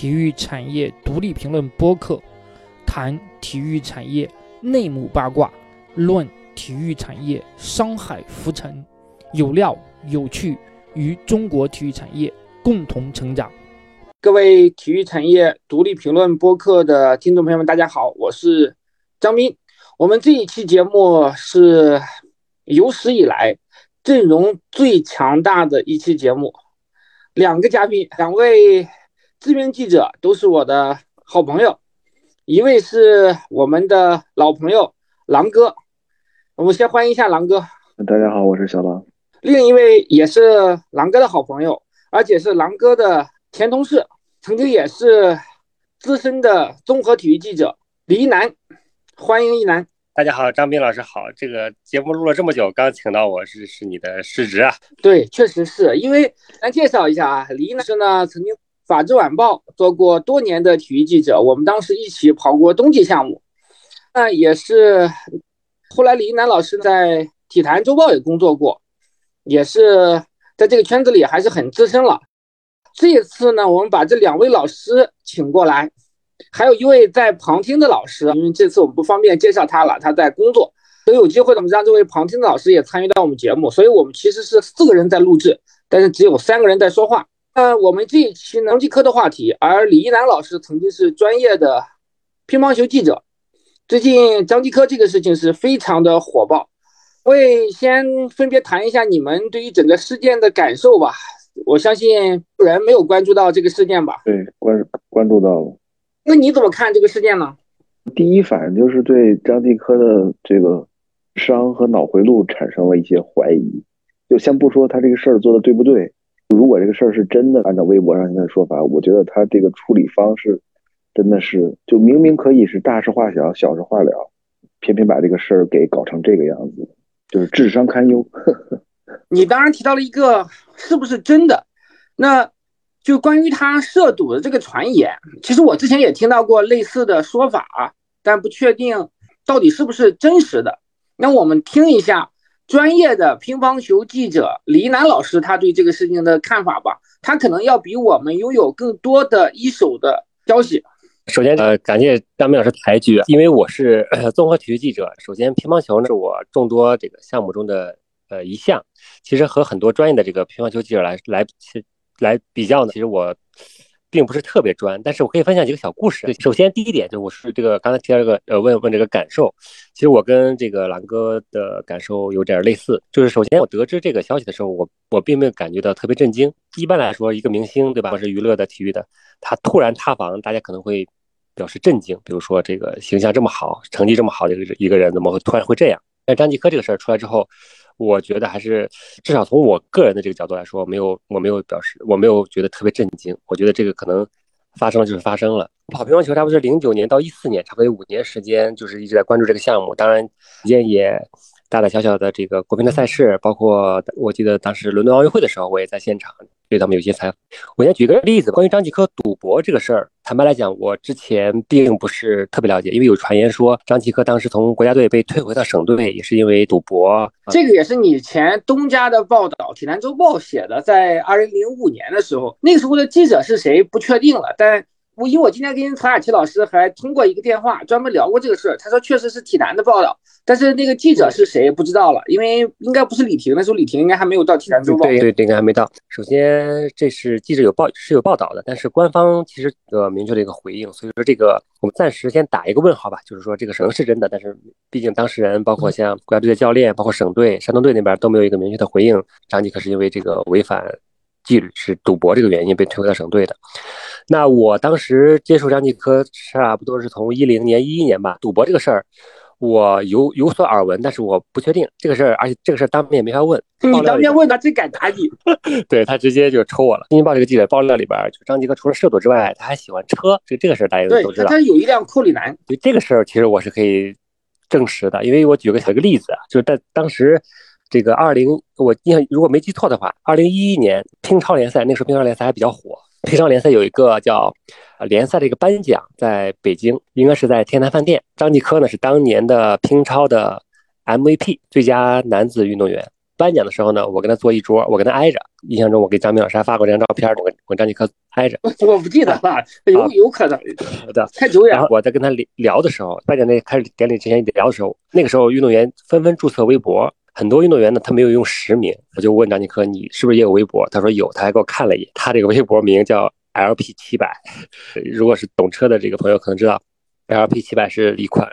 体育产业独立评论播客，谈体育产业内幕八卦，论体育产业商海浮沉，有料有趣，与中国体育产业共同成长。各位体育产业独立评论播客的听众朋友们，大家好，我是张斌。我们这一期节目是有史以来阵容最强大的一期节目，两个嘉宾，两位。知名记者都是我的好朋友，一位是我们的老朋友狼哥，我们先欢迎一下狼哥。大家好，我是小狼。另一位也是狼哥的好朋友，而且是狼哥的前同事，曾经也是资深的综合体育记者李一楠，欢迎一楠。大家好，张斌老师好。这个节目录了这么久，刚请到我是是你的失职啊？对，确实是因为咱介绍一下啊，李老师呢曾经。法制晚报做过多年的体育记者，我们当时一起跑过冬季项目，那也是。后来李一楠老师在体坛周报也工作过，也是在这个圈子里还是很资深了。这一次呢，我们把这两位老师请过来，还有一位在旁听的老师，因为这次我们不方便介绍他了，他在工作。等有机会，我们让这位旁听的老师也参与到我们节目。所以我们其实是四个人在录制，但是只有三个人在说话。呃，我们这一期张继科的话题，而李一楠老师曾经是专业的乒乓球记者。最近张继科这个事情是非常的火爆，会先分别谈一下你们对于整个事件的感受吧。我相信有人没有关注到这个事件吧？对，关关注到了。那你怎么看这个事件呢？第一反应就是对张继科的这个伤和脑回路产生了一些怀疑。就先不说他这个事儿做的对不对。如果这个事儿是真的，按照微博上现在说法，我觉得他这个处理方式真的是，就明明可以是大事化小，小事化了，偏偏把这个事儿给搞成这个样子，就是智商堪忧。你当然提到了一个是不是真的，那就关于他涉赌的这个传言，其实我之前也听到过类似的说法，但不确定到底是不是真实的。那我们听一下。专业的乒乓球记者李楠老师，他对这个事情的看法吧，他可能要比我们拥有更多的一手的消息。首先，呃，感谢张明老师抬举，因为我是综合体育记者。首先，乒乓球呢是我众多这个项目中的呃一项，其实和很多专业的这个乒乓球记者来来来比较呢，其实我。并不是特别专，但是我可以分享几个小故事。首先，第一点就是我是这个刚才提到这个呃问问这个感受，其实我跟这个狼哥的感受有点类似。就是首先我得知这个消息的时候，我我并没有感觉到特别震惊。一般来说，一个明星对吧，或是娱乐的、体育的，他突然塌房，大家可能会表示震惊。比如说这个形象这么好、成绩这么好的一个一个人，怎么会突然会这样？但张继科这个事儿出来之后。我觉得还是至少从我个人的这个角度来说，没有我没有表示我没有觉得特别震惊。我觉得这个可能发生了就是发生了。跑乒乓球差不多是零九年到一四年，差不多有五年时间，就是一直在关注这个项目。当然，时间也大大小小的这个国乒的赛事，包括我记得当时伦敦奥运会的时候，我也在现场。对他们有些采访，我先举个例子，关于张继科赌博这个事儿，坦白来讲，我之前并不是特别了解，因为有传言说张继科当时从国家队被退回到省队，也是因为赌博。这个也是你前东家的报道，《体坛周报》写的，在二零零五年的时候，那个时候的记者是谁不确定了，但。我因为我今天跟曹雅琪老师还通过一个电话专门聊过这个事儿，他说确实是体坛的报道，但是那个记者是谁不知道了，因为应该不是李婷，那时候李婷应该还没有到体坛周报。对对，应该还没到。首先这是记者有报是有报道的，但是官方其实呃明确的一个回应，所以说这个我们暂时先打一个问号吧，就是说这个可能是真的，但是毕竟当事人包括像国家队的教练，包括省队、山东队那边都没有一个明确的回应，张继科是因为这个违反。纪律是赌博这个原因被退回到省队的。那我当时接触张继科差不多是从一零年、一一年吧。赌博这个事儿，我有有所耳闻，但是我不确定这个事儿，而且这个事儿当面没法问。你当面问他，真敢打你？对他直接就抽我了。新京报这个记者爆料里边，就张继科除了涉赌之外，他还喜欢车。这这个事儿大家都知道。他有一辆库里南。对这个事儿，其实我是可以证实的，因为我举个小个例子啊，就是在当时。这个二零，我印象如果没记错的话，二零一一年乒超联赛那时候乒超联赛还比较火，乒超联赛有一个叫呃联赛的一个颁奖，在北京，应该是在天坛饭店。张继科呢是当年的乒超的 MVP 最佳男子运动员，颁奖的时候呢，我跟他坐一桌，我跟他挨着。印象中我给张明老师还发过这张照片，我跟张继科挨着。我不记得了，有有可能 的，太久远。然后我在跟他聊聊的时候，颁奖那开始典礼之前聊的时候，那个时候运动员纷纷注册微博，很多运动员呢他没有用实名，我就问张继科你是不是也有微博？他说有，他还给我看了一眼，他这个微博名叫 LP 七百。如果是懂车的这个朋友可能知道，LP 七百是一款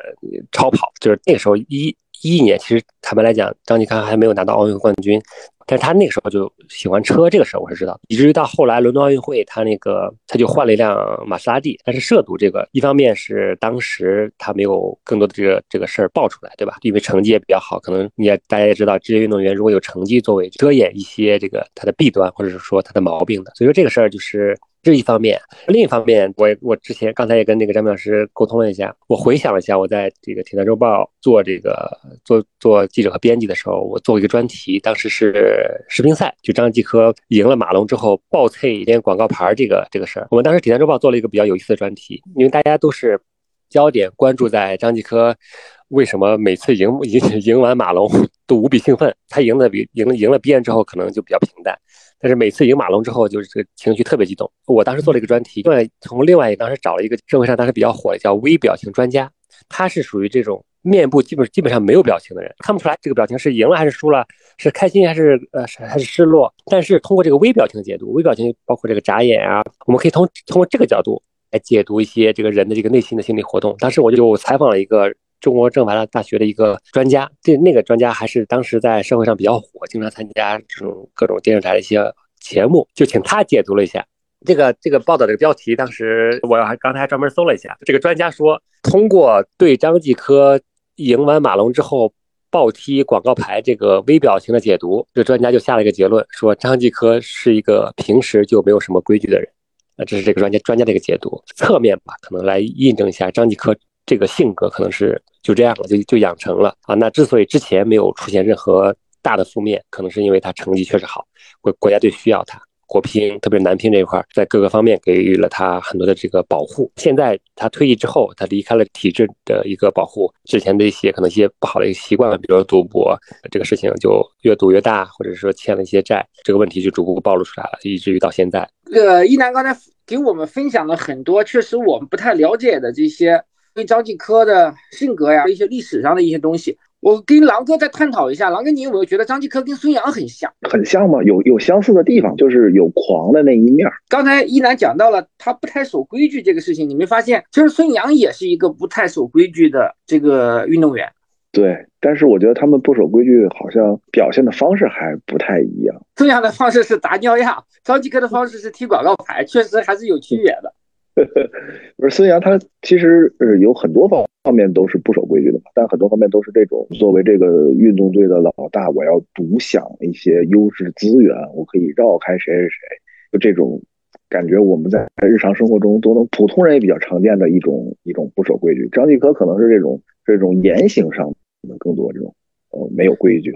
超跑，就是那个时候一。一年，其实坦白来讲，张继科还没有拿到奥运冠军，但是他那个时候就喜欢车，这个事儿我是知道。以至于到后来伦敦奥运会，他那个他就换了一辆玛莎拉蒂。但是涉赌这个，一方面是当时他没有更多的这个这个事儿爆出来，对吧？因为成绩也比较好，可能你也大家也知道，职业运动员如果有成绩作为遮掩一些这个他的弊端，或者是说他的毛病的，所以说这个事儿就是。这一方面，另一方面，我我之前刚才也跟那个张明老师沟通了一下，我回想了一下，我在这个《体坛周报》做这个做做记者和编辑的时候，我做了一个专题，当时是世乒赛，就张继科赢了马龙之后爆脆一点广告牌这个这个事儿，我们当时《体坛周报》做了一个比较有意思的专题，因为大家都是焦点关注在张继科为什么每次赢赢赢完马龙都无比兴奋，他赢的比赢赢了别人之后可能就比较平淡。但是每次赢马龙之后，就是这个情绪特别激动。我当时做了一个专题，另外从另外一个当时找了一个社会上当时比较火的叫微表情专家，他是属于这种面部基本基本上没有表情的人，看不出来这个表情是赢了还是输了，是开心还是呃是还是失落。但是通过这个微表情的解读，微表情包括这个眨眼啊，我们可以通通过这个角度来解读一些这个人的这个内心的心理活动。当时我就采访了一个。中国政法大学的一个专家，这那个专家还是当时在社会上比较火，经常参加这种各种电视台的一些节目，就请他解读了一下这个这个报道这个标题。当时我还刚才还专门搜了一下，这个专家说，通过对张继科赢完马龙之后暴踢广告牌这个微表情的解读，这专家就下了一个结论，说张继科是一个平时就没有什么规矩的人。啊，这是这个专家专家的一个解读，侧面吧，可能来印证一下张继科。这个性格可能是就这样了，就就养成了啊。那之所以之前没有出现任何大的负面，可能是因为他成绩确实好，国国家队需要他。国乒，特别是男乒这一块，在各个方面给予了他很多的这个保护。现在他退役之后，他离开了体制的一个保护，之前的一些可能一些不好的一个习惯，比如说赌博这个事情就越赌越大，或者说欠了一些债，这个问题就逐步暴露出来了，以至于到现在。呃，一楠刚才给我们分享了很多，确实我们不太了解的这些。对张继科的性格呀，一些历史上的一些东西，我跟狼哥再探讨一下。狼哥，你有没有觉得张继科跟孙杨很像？很像吗？有有相似的地方，就是有狂的那一面。刚才一楠讲到了他不太守规矩这个事情，你没发现，其实孙杨也是一个不太守规矩的这个运动员。对，但是我觉得他们不守规矩，好像表现的方式还不太一样。孙杨的方式是砸尿样，张继科的方式是踢广告牌，确实还是有区别的。不是孙杨，他其实呃有很多方方面都是不守规矩的嘛，但很多方面都是这种作为这个运动队的老大，我要独享一些优质资源，我可以绕开谁谁谁，就这种感觉，我们在日常生活中都能，普通人也比较常见的一种一种不守规矩。张继科可能是这种这种言行上可能更多这种呃没有规矩。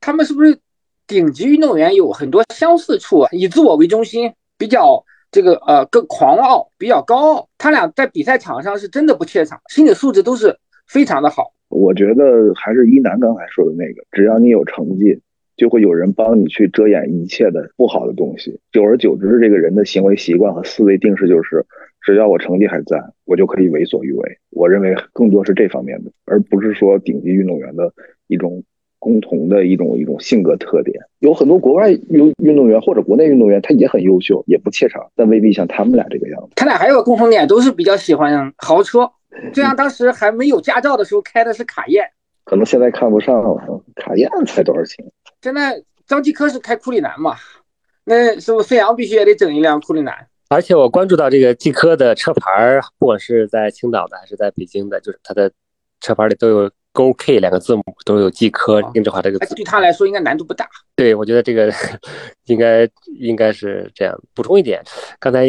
他们是不是顶级运动员有很多相似处啊？以自我为中心，比较。这个呃更狂傲，比较高傲，他俩在比赛场上是真的不怯场，心理素质都是非常的好。我觉得还是一楠刚才说的那个，只要你有成绩，就会有人帮你去遮掩一切的不好的东西。久而久之，这个人的行为习惯和思维定式就是，只要我成绩还在，我就可以为所欲为。我认为更多是这方面的，而不是说顶级运动员的一种。共同的一种一种性格特点，有很多国外运运动员或者国内运动员，他也很优秀，也不怯场，但未必像他们俩这个样子。他俩还有个共同点，都是比较喜欢豪车。就像当时还没有驾照的时候开的是卡宴，可能现在看不上了。卡宴才多少钱？现在张继科是开库里南嘛？那是不是孙杨必须也得整一辆库里南？而且我关注到这个继科的车牌，不管是在青岛的还是在北京的，就是他的车牌里都有。勾 K 两个字母都有季科定制化，这个对他来说应该难度不大。对，我觉得这个 应该应该是这样。补充一点，刚才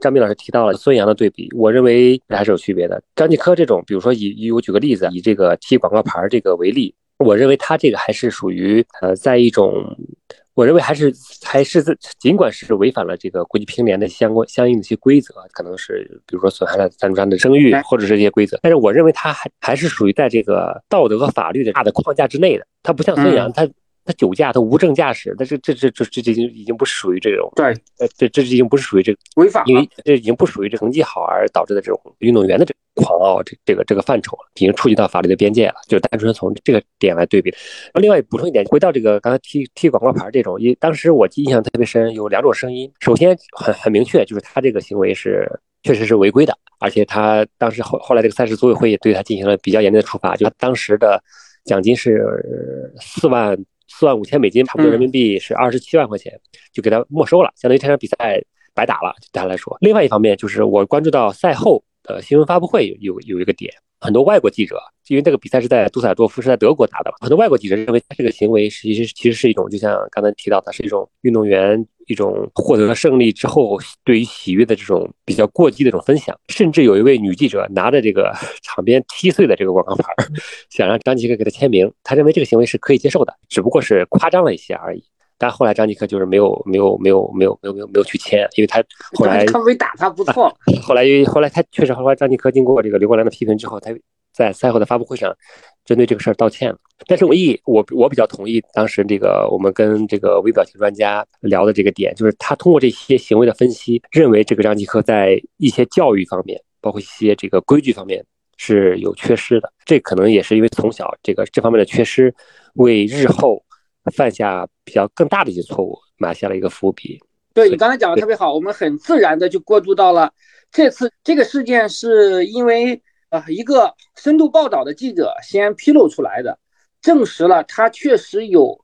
张斌老师提到了孙杨的对比，我认为还是有区别的。张继科这种，比如说以以我举个例子，以这个踢广告牌这个为例，我认为他这个还是属于呃，在一种。我认为还是还是在，尽管是违反了这个国际乒联的相关相应的一些规则，可能是比如说损害了赞助商的声誉，或者是这些规则，但是我认为他还还是属于在这个道德和法律的大的框架之内的。他不像孙杨，他他酒驾，他无证驾驶，但是这这这这这已经已经不属于这种对，呃，这这已经不是属于这个违法，因为这已经不属于这成绩好而导致的这种运动员的这狂傲这这个这个范畴了，已经触及到法律的边界了。就单纯从这个点来对比。然后另外补充一点，回到这个刚才踢踢广告牌这种，因当时我印象特别深，有两种声音。首先很很明确，就是他这个行为是确实是违规的，而且他当时后后来这个赛事组委会也对他进行了比较严厉的处罚，就当时的奖金是四万。四万五千美金，差不多人民币是二十七万块钱，就给他没收了，相当于这场比赛白打了，对他来说。另外一方面就是我关注到赛后呃新闻发布会有有一个点，很多外国记者，因为这个比赛是在杜塞尔多夫，是在德国打的，很多外国记者认为他这个行为其实其实是一种，就像刚才提到的，是一种运动员。一种获得了胜利之后对于喜悦的这种比较过激的这种分享，甚至有一位女记者拿着这个场边踢碎的这个广告牌，想让张继科给他签名。他认为这个行为是可以接受的，只不过是夸张了一些而已。但后来张继科就是没有没有没有没有没有没有没有去签，因为他后来他没打他不错。后来因为后来他确实后来张继科经过这个刘国梁的批评之后，他在赛后的发布会上。针对这个事儿道歉了，但是我意我我比较同意当时这个我们跟这个微表情专家聊的这个点，就是他通过这些行为的分析，认为这个张继科在一些教育方面，包括一些这个规矩方面是有缺失的。这可能也是因为从小这个这方面的缺失，为日后犯下比较更大的一些错误埋下了一个伏笔。对你刚才讲的特别好，我们很自然的就过渡到了这次这个事件，是因为。啊，一个深度报道的记者先披露出来的，证实了他确实有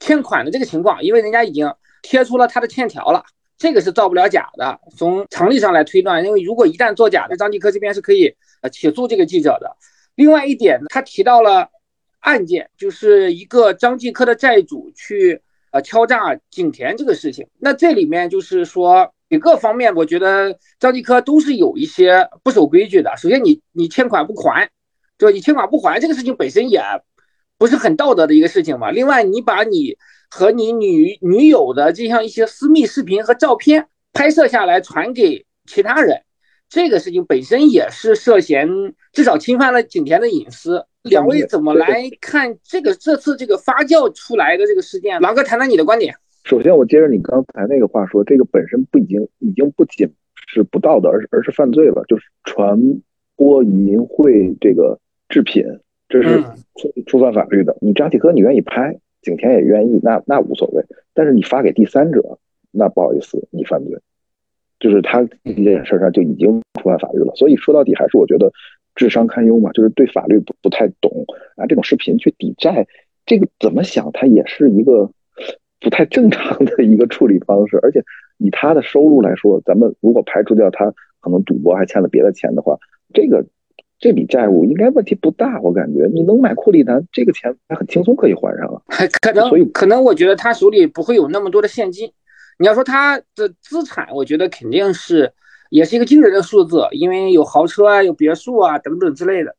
欠款的这个情况，因为人家已经贴出了他的欠条了，这个是造不了假的。从常理上来推断，因为如果一旦作假，那张继科这边是可以呃起诉这个记者的。另外一点，他提到了案件，就是一个张继科的债主去呃敲诈景田这个事情，那这里面就是说。几个方面，我觉得张继科都是有一些不守规矩的。首先，你你欠款不还，对吧？你欠款不还这个事情本身也不是很道德的一个事情嘛。另外，你把你和你女女友的这样一些私密视频和照片拍摄下来传给其他人，这个事情本身也是涉嫌至少侵犯了景甜的隐私。两位怎么来看这个这次这个发酵出来的这个事件？狼哥谈谈你的观点。首先，我接着你刚才那个话说，这个本身不已经已经不仅是不道德，而是而是犯罪了，就是传播淫秽这个制品，这是触触犯法律的。你张继科你愿意拍，景甜也愿意，那那无所谓。但是你发给第三者，那不好意思，你犯罪，就是他这件事上就已经触犯法律了。所以说到底还是我觉得智商堪忧嘛，就是对法律不不太懂啊。这种视频去抵债，这个怎么想，它也是一个。不太正常的一个处理方式，而且以他的收入来说，咱们如果排除掉他可能赌博还欠了别的钱的话，这个这笔债务应该问题不大。我感觉你能买库里南，这个钱还很轻松可以还上啊。可能，所以可能我觉得他手里不会有那么多的现金。你要说他的资产，我觉得肯定是也是一个惊人的数字，因为有豪车啊，有别墅啊等等之类的。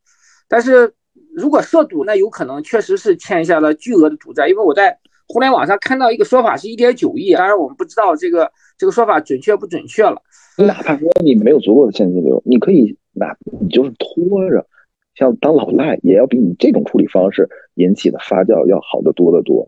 但是如果涉赌，那有可能确实是欠下了巨额的赌债，因为我在。互联网上看到一个说法是一点九亿，当然我们不知道这个这个说法准确不准确了。哪怕说你没有足够的现金流，你可以哪你就是拖着，像当老赖也要比你这种处理方式引起的发酵要好得多得多。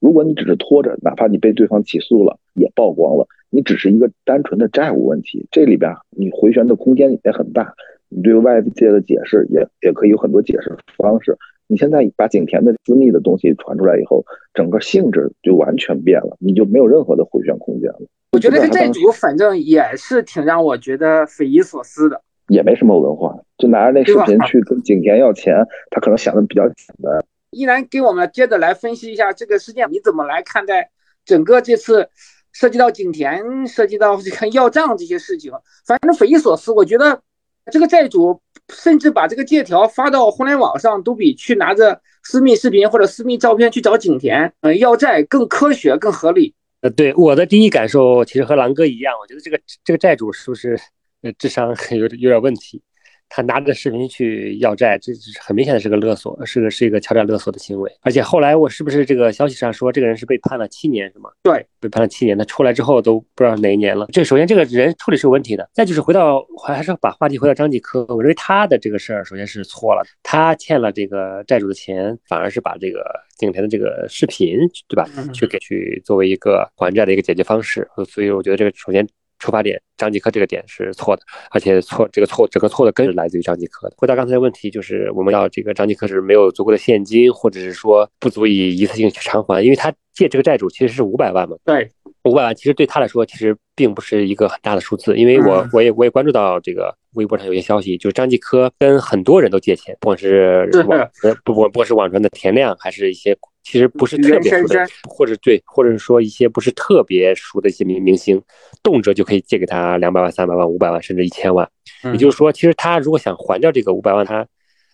如果你只是拖着，哪怕你被对方起诉了也曝光了，你只是一个单纯的债务问题，这里边你回旋的空间也很大，你对外界的解释也也可以有很多解释方式。你现在把景甜的私密的东西传出来以后，整个性质就完全变了，你就没有任何的回旋空间了。我觉得这债主反正也是挺让我觉得匪夷所思的，也没什么文化，就拿着那视频去跟景甜要钱，他可能想的比较简单。依然给我们接着来分析一下这个事件，你怎么来看待整个这次涉及到景甜、涉及到这个要账这些事情？反正匪夷所思，我觉得。这个债主甚至把这个借条发到互联网上，都比去拿着私密视频或者私密照片去找景甜，嗯，要债更科学、更合理。呃，对我的第一感受，其实和狼哥一样，我觉得这个这个债主是不是呃智商 有点有点问题？他拿着视频去要债，这很明显的是个勒索，是个是一个敲诈勒索的行为。而且后来我是不是这个消息上说这个人是被判了七年是吗？对，被判了七年，他出来之后都不知道哪一年了。这首先这个人处理是有问题的。再就是回到还是把话题回到张继科，我认为他的这个事儿首先是错了，他欠了这个债主的钱，反而是把这个景甜的这个视频对吧，去给去作为一个还债的一个解决方式。所以我觉得这个首先。出发点，张继科这个点是错的，而且错这个错整个错的根是来自于张继科的。回答刚才的问题，就是我们要这个张继科是没有足够的现金，或者是说不足以一次性去偿还，因为他借这个债主其实是五百万嘛。对，五百万其实对他来说其实并不是一个很大的数字，因为我我也我也关注到这个微博上有些消息，就是张继科跟很多人都借钱，不管是网不不不管是网传的田亮，还是一些。其实不是特别熟的，或者对，或者是说一些不是特别熟的一些明明星，动辄就可以借给他两百万、三百万、五百万，甚至一千万。也就是说，其实他如果想还掉这个五百万，他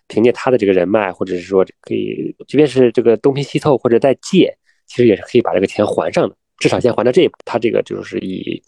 凭借他的这个人脉，或者是说可以，即便是这个东拼西凑或者再借，其实也是可以把这个钱还上的。至少先还到这一步。他这个就是以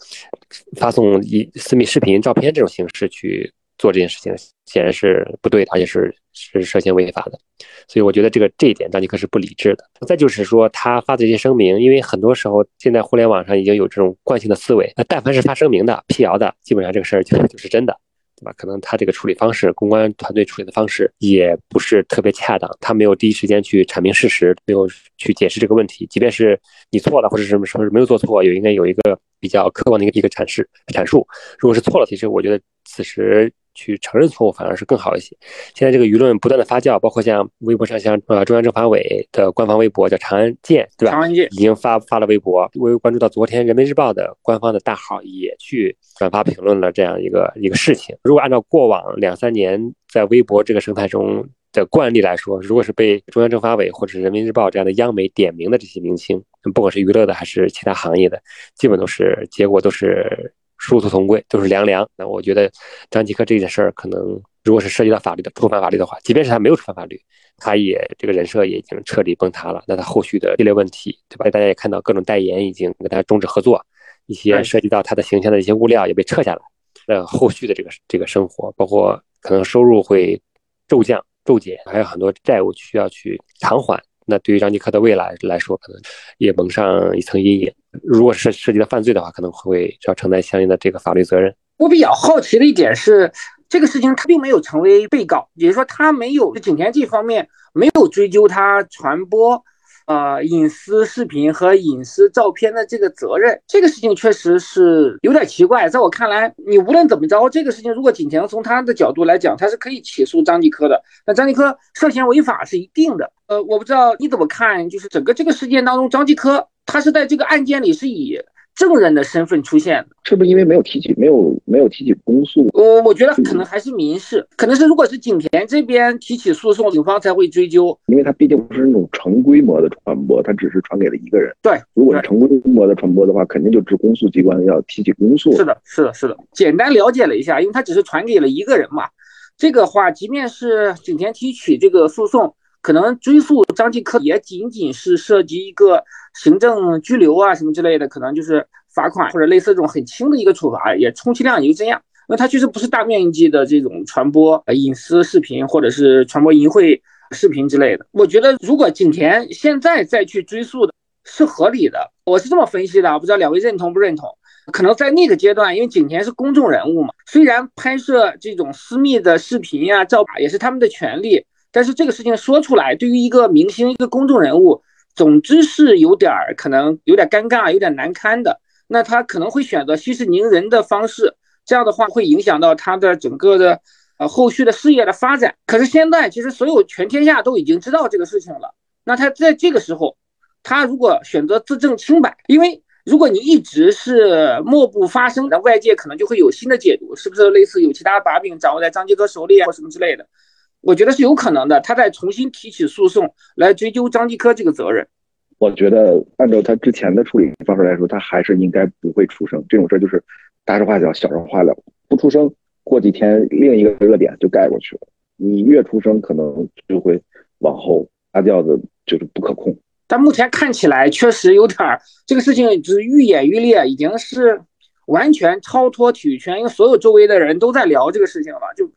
发送以私密视频、照片这种形式去。做这件事情显然是不对的，而且是是涉嫌违法的，所以我觉得这个这一点张继科是不理智的。再就是说他发的这些声明，因为很多时候现在互联网上已经有这种惯性的思维，那但凡是发声明的、辟谣的，基本上这个事儿就就是真的，对吧？可能他这个处理方式，公关团队处理的方式也不是特别恰当，他没有第一时间去阐明事实，没有去解释这个问题。即便是你错了，或者什么时候没有做错，也应该有一个比较客观的一个一个阐释阐述。如果是错了，其实我觉得此时。去承认错误反而是更好一些。现在这个舆论不断的发酵，包括像微博上，像呃中央政法委的官方微博叫长安健，对吧？长安健已经发发了微博，我关注到昨天人民日报的官方的大号也去转发评论了这样一个一个事情。如果按照过往两三年在微博这个生态中的惯例来说，如果是被中央政法委或者人民日报这样的央媒点名的这些明星，不管是娱乐的还是其他行业的，基本都是结果都是。殊途同归，都是凉凉。那我觉得张继科这件事儿，可能如果是涉及到法律的触犯法律的话，即便是他没有触犯法律，他也这个人设也已经彻底崩塌了。那他后续的系列问题，对吧？大家也看到各种代言已经跟他终止合作，一些涉及到他的形象的一些物料也被撤下来。那后续的这个这个生活，包括可能收入会骤降骤减，还有很多债务需要去偿还。那对于张继科的未来来说，可能也蒙上一层阴影。如果是涉及到犯罪的话，可能会要承担相应的这个法律责任。我比较好奇的一点是，这个事情他并没有成为被告，也就是说，他没有景甜这方面没有追究他传播。呃，隐私视频和隐私照片的这个责任，这个事情确实是有点奇怪。在我看来，你无论怎么着，这个事情如果景甜从他的角度来讲，他是可以起诉张继科的。那张继科涉嫌违法是一定的。呃，我不知道你怎么看，就是整个这个事件当中，张继科他是在这个案件里是以。证人的身份出现，是不是因为没有提起，没有没有提起公诉？我我觉得可能还是民事，可能是如果是景田这边提起诉讼，警方才会追究。因为他毕竟不是那种成规模的传播，他只是传给了一个人。对，如果是成规模的传播的话，肯定就是公诉机关要提起公诉。是的，是的，是的。简单了解了一下，因为他只是传给了一个人嘛。这个话，即便是景田提起这个诉讼。可能追溯张继科也仅仅是涉及一个行政拘留啊什么之类的，可能就是罚款或者类似这种很轻的一个处罚，也充其量也就这样。那他确实不是大面积的这种传播隐私视频或者是传播淫秽视频之类的。我觉得如果景甜现在再去追溯的是合理的，我是这么分析的，不知道两位认同不认同？可能在那个阶段，因为景甜是公众人物嘛，虽然拍摄这种私密的视频呀、照也是他们的权利。但是这个事情说出来，对于一个明星、一个公众人物，总之是有点儿可能有点尴尬、有点难堪的。那他可能会选择息事宁人的方式，这样的话会影响到他的整个的呃后续的事业的发展。可是现在其实所有全天下都已经知道这个事情了，那他在这个时候，他如果选择自证清白，因为如果你一直是默不发声，那外界可能就会有新的解读，是不是类似有其他把柄掌握在张继科手里啊，或什么之类的。我觉得是有可能的，他再重新提起诉讼来追究张继科这个责任。我觉得按照他之前的处理方式来说，他还是应该不会出声。这种事就是大事化小，小事化了，不出声，过几天另一个热点就盖过去了。你越出声，可能就会往后发酵的，就是不可控。但目前看起来确实有点儿，这个事情就是愈演愈烈，已经是完全超脱体育圈，因为所有周围的人都在聊这个事情了，就。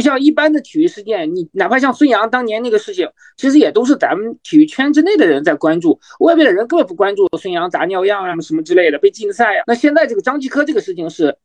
不像一般的体育事件，你哪怕像孙杨当年那个事情，其实也都是咱们体育圈之内的人在关注，外面的人根本不关注孙杨砸尿样啊什么之类的被禁赛啊。那现在这个张继科这个事情是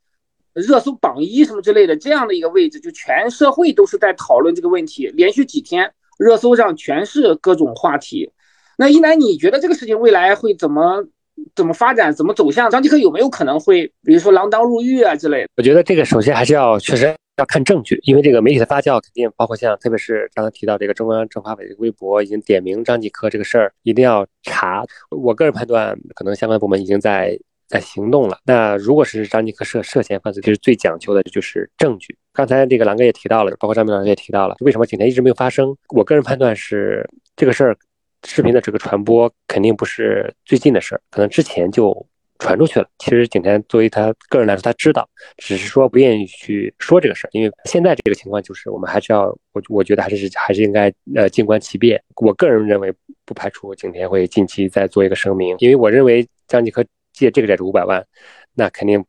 热搜榜一什么之类的这样的一个位置，就全社会都是在讨论这个问题，连续几天热搜上全是各种话题。那一楠，你觉得这个事情未来会怎么怎么发展，怎么走向？张继科有没有可能会，比如说锒铛入狱啊之类的？我觉得这个首先还是要确实要看证据，因为这个媒体的发酵肯定包括像，特别是刚才提到这个中央政法委的微博已经点名张继科这个事儿，一定要查。我个人判断，可能相关部门已经在在行动了。那如果是张继科涉涉嫌犯罪，其实最讲究的就是证据。刚才这个狼哥也提到了，包括张明老师也提到了，为什么景甜一直没有发声？我个人判断是这个事儿。视频的这个传播肯定不是最近的事儿，可能之前就传出去了。其实景甜作为他个人来说，他知道，只是说不愿意去说这个事儿。因为现在这个情况就是，我们还是要我我觉得还是还是应该呃静观其变。我个人认为，不排除景甜会近期再做一个声明，因为我认为张继科借这个债主五百万，那肯定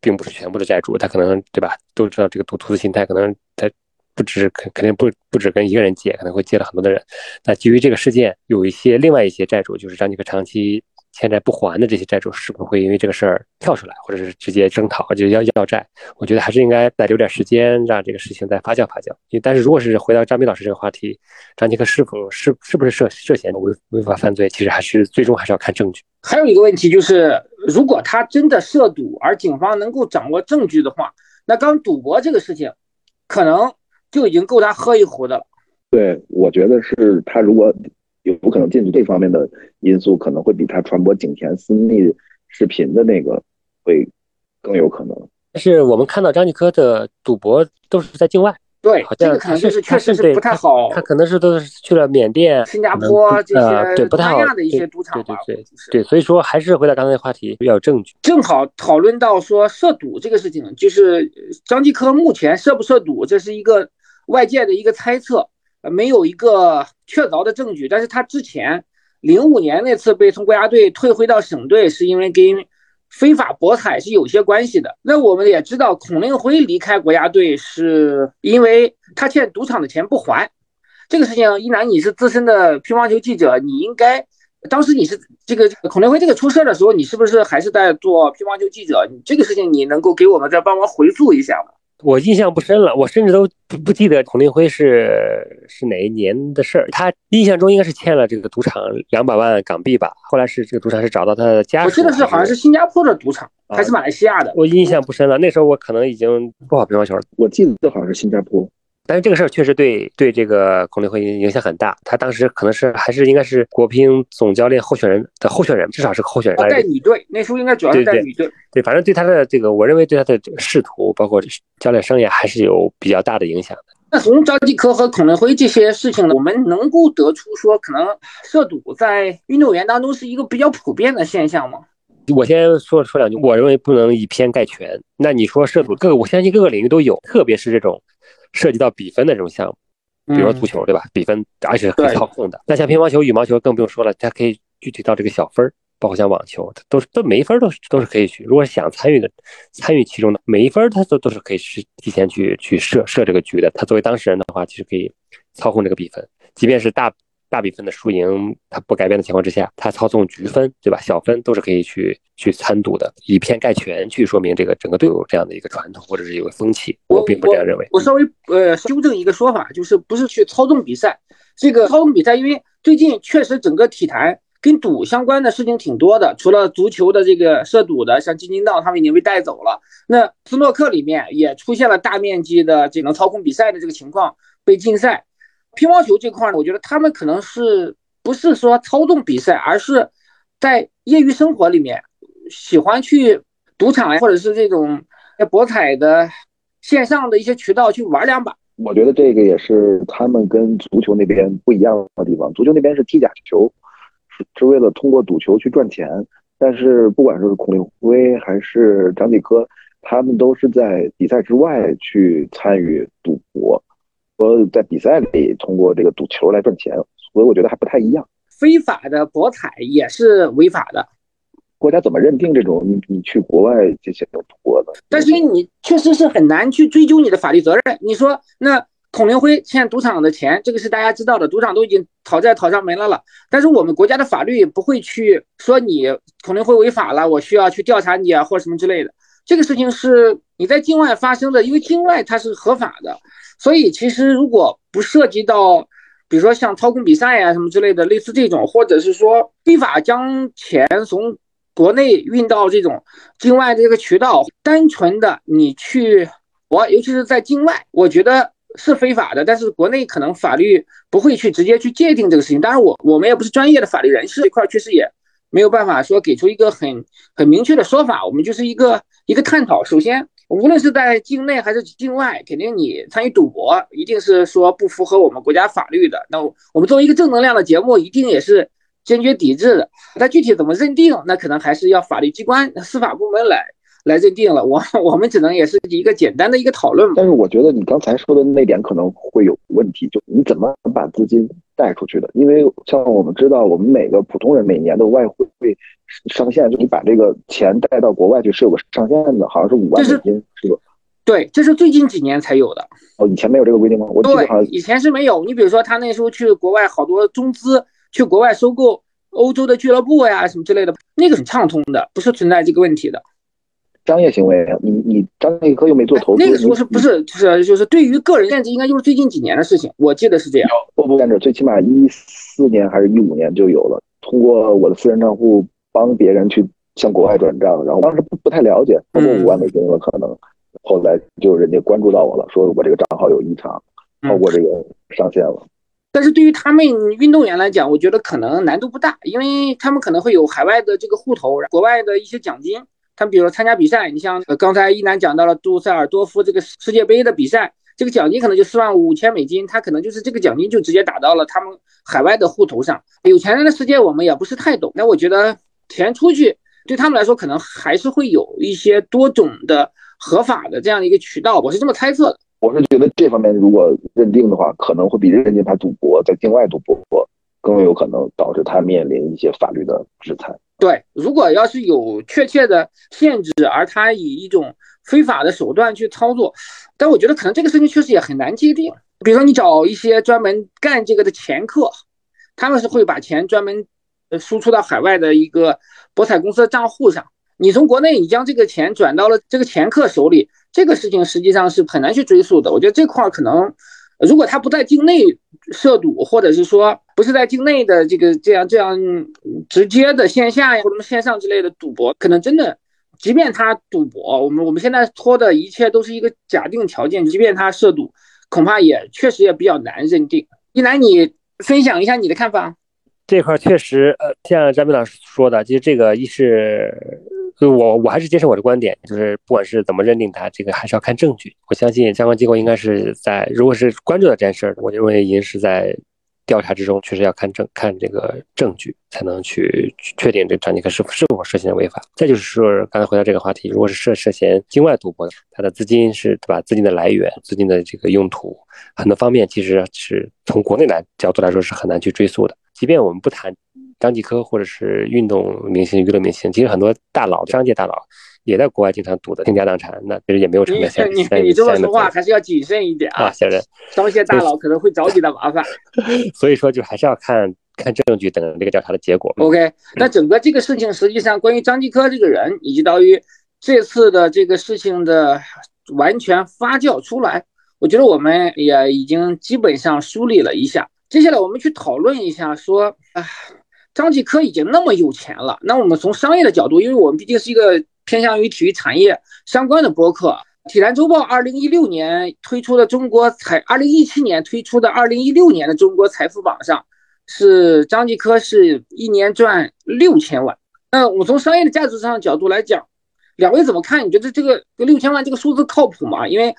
并不是全部的债主，他可能对吧？都知道这个赌徒的心态，可能他。不止肯肯定不不止跟一个人借，可能会借了很多的人。那基于这个事件，有一些另外一些债主，就是张继科长期欠债不还的这些债主，是不是会因为这个事儿跳出来，或者是直接征讨，就要要债？我觉得还是应该再留点时间，让这个事情再发酵发酵。因为但是如果是回到张斌老师这个话题，张杰克是否是是不是涉涉嫌违违法犯罪，其实还是最终还是要看证据。还有一个问题就是，如果他真的涉赌，而警方能够掌握证据的话，那刚赌博这个事情，可能。就已经够他喝一壶的了。对，我觉得是他如果有可能进去这方面的因素，可能会比他传播景甜私密视频的那个会更有可能。但是我们看到张继科的赌博都是在境外，对，这个可能就是确实是不太好。他可能是都是去了缅甸、新加坡这些对不太好的一些赌场吧。对对对对，所以说还是回到刚才的话题，要有证据。正好讨论到说涉赌这个事情，就是张继科目前涉不涉赌，这是一个。外界的一个猜测，呃，没有一个确凿的证据。但是他之前零五年那次被从国家队退回到省队，是因为跟非法博彩是有些关系的。那我们也知道，孔令辉离开国家队是因为他欠赌场的钱不还。这个事情，一楠，你是资深的乒乓球记者，你应该当时你是这个孔令辉这个出事的时候，你是不是还是在做乒乓球记者？你这个事情你能够给我们再帮忙回溯一下吗？我印象不深了，我甚至都不不记得孔令辉是是哪一年的事儿。他印象中应该是欠了这个赌场两百万港币吧。后来是这个赌场是找到他的家属，我记得是好像是新加坡的赌场还是马来西亚的。我印象不深了，那时候我可能已经不好乒乓球了。我记得好像是新加坡。但是这个事儿确实对对这个孔令辉影响很大。他当时可能是还是应该是国乒总教练候选人的候选人，至少是个候选人。带女队，那时候应该主要是带女队。对，反正对他的这个，我认为对他的仕途，包括教练生涯，还是有比较大的影响的。那从张继科和孔令辉这些事情呢，我们能够得出说，可能涉赌在运动员当中是一个比较普遍的现象吗？我先说说两句，我认为不能以偏概全。那你说涉赌，各个我相信各个领域都有，特别是这种。涉及到比分的这种项目，比如说足球，对吧？比分而且可以操控的。那像乒乓球、羽毛球更不用说了，它可以具体到这个小分儿，包括像网球，它都是都每一分都是都是可以去。如果想参与的，参与其中的每一分，它都都是可以去提前去去设设这个局的。他作为当事人的话，其实可以操控这个比分，即便是大。大比分的输赢，它不改变的情况之下，它操纵局分，对吧？小分都是可以去去参赌的，以偏概全去说明这个整个队伍这样的一个传统或者是有个风气，我并不这样认为。我稍微呃纠正一个说法，就是不是去操纵比赛，这个操纵比赛，因为最近确实整个体坛跟赌相关的事情挺多的，除了足球的这个涉赌的，像金金道他们已经被带走了，那斯诺克里面也出现了大面积的这种操控比赛的这个情况，被禁赛。乒乓球这块呢，我觉得他们可能是不是说操纵比赛，而是在业余生活里面喜欢去赌场呀，或者是这种博彩的线上的一些渠道去玩两把。我觉得这个也是他们跟足球那边不一样的地方。足球那边是踢假球，是是为了通过赌球去赚钱。但是不管是孔令辉还是张继科，他们都是在比赛之外去参与赌博。说在比赛里通过这个赌球来赚钱，所以我觉得还不太一样。非法的博彩也是违法的，国家怎么认定这种你你去国外这些赌博的？但是你确实是很难去追究你的法律责任。你说那孔令辉欠赌场的钱，这个是大家知道的，赌场都已经讨债讨上门来了。但是我们国家的法律不会去说你孔令辉违法了，我需要去调查你啊，或什么之类的。这个事情是你在境外发生的，因为境外它是合法的，所以其实如果不涉及到，比如说像操控比赛呀什么之类的，类似这种，或者是说非法将钱从国内运到这种境外的这个渠道，单纯的你去我，尤其是在境外，我觉得是非法的。但是国内可能法律不会去直接去界定这个事情。当然，我我们也不是专业的法律人士，这块确实也没有办法说给出一个很很明确的说法。我们就是一个。一个探讨，首先，无论是在境内还是境外，肯定你参与赌博，一定是说不符合我们国家法律的。那我们作为一个正能量的节目，一定也是坚决抵制的。那具体怎么认定，那可能还是要法律机关、司法部门来。来认定了，我我们只能也是一个简单的一个讨论。但是我觉得你刚才说的那点可能会有问题，就你怎么把资金带出去的？因为像我们知道，我们每个普通人每年的外汇上限，就你把这个钱带到国外去是有个上限的，好像是五万美金，是吧？对，这是最近几年才有的。哦，以前没有这个规定吗？我记得好像以前是没有。你比如说，他那时候去国外，好多中资去国外收购欧洲的俱乐部呀，什么之类的，那个很畅通的，不是存在这个问题的。商业行为，你你张继科又没做投资，那个时候是不是就是就是对于个人限制，应该就是最近几年的事情，我记得是这样。不不，限制最起码一四年还是一五年就有了，通过我的私人账户帮别人去向国外转账，然后当时不不太了解，超过五万美金了可能，后来就人家关注到我了，说我这个账号有异常，超过这个上限了。但是对于他们运动员来讲，我觉得可能难度不大，因为他们可能会有海外的这个户头，国外的一些奖金。他们比如参加比赛，你像刚才一楠讲到了杜塞尔多夫这个世界杯的比赛，这个奖金可能就四万五千美金，他可能就是这个奖金就直接打到了他们海外的户头上。有钱人的世界我们也不是太懂，那我觉得钱出去对他们来说可能还是会有一些多种的合法的这样的一个渠道，我是这么猜测的。我是觉得这方面如果认定的话，可能会比认定他赌博在境外赌博更有可能导致他面临一些法律的制裁。对，如果要是有确切的限制，而他以一种非法的手段去操作，但我觉得可能这个事情确实也很难界定。比如说，你找一些专门干这个的掮客，他们是会把钱专门输出到海外的一个博彩公司的账户上，你从国内你将这个钱转到了这个掮客手里，这个事情实际上是很难去追溯的。我觉得这块可能。如果他不在境内涉赌，或者是说不是在境内的这个这样这样直接的线下呀或者线上之类的赌博，可能真的，即便他赌博，我们我们现在说的一切都是一个假定条件，即便他涉赌，恐怕也确实也比较难认定。一楠，你分享一下你的看法。这块确实，呃，像张斌老师说的，其实这个一是。就我我还是坚持我的观点，就是不管是怎么认定他，这个还是要看证据。我相信相关机构应该是在，如果是关注到这件事儿，我认为已经是在调查之中，确实要看证看这个证据，才能去确定这张继科是否是否涉嫌违法。再就是说，刚才回到这个话题，如果是涉涉嫌境外赌博的，他的资金是对吧？资金的来源、资金的这个用途，很多方面其实是从国内来角度来说是很难去追溯的。即便我们不谈。张继科或者是运动明星、娱乐明星，其实很多大佬、商界大佬也在国外经常赌的倾家荡产，那其实也没有成为现你 你这么说话还是要谨慎一点啊，先生。商界大佬可能会找你的麻烦，所以说就还是要看看证据等这个调查的结果。OK，那整个这个事情实际上关于张继科这个人，以及到于这次的这个事情的完全发酵出来，我觉得我们也已经基本上梳理了一下。接下来我们去讨论一下，说啊。张继科已经那么有钱了，那我们从商业的角度，因为我们毕竟是一个偏向于体育产业相关的播客，《体坛周报》二零一六年推出的中国财，二零一七年推出的二零一六年的中国财富榜上，是张继科是一年赚六千万。那我从商业的价值上角度来讲，两位怎么看？你觉得这个六千万这个数字靠谱吗？因为，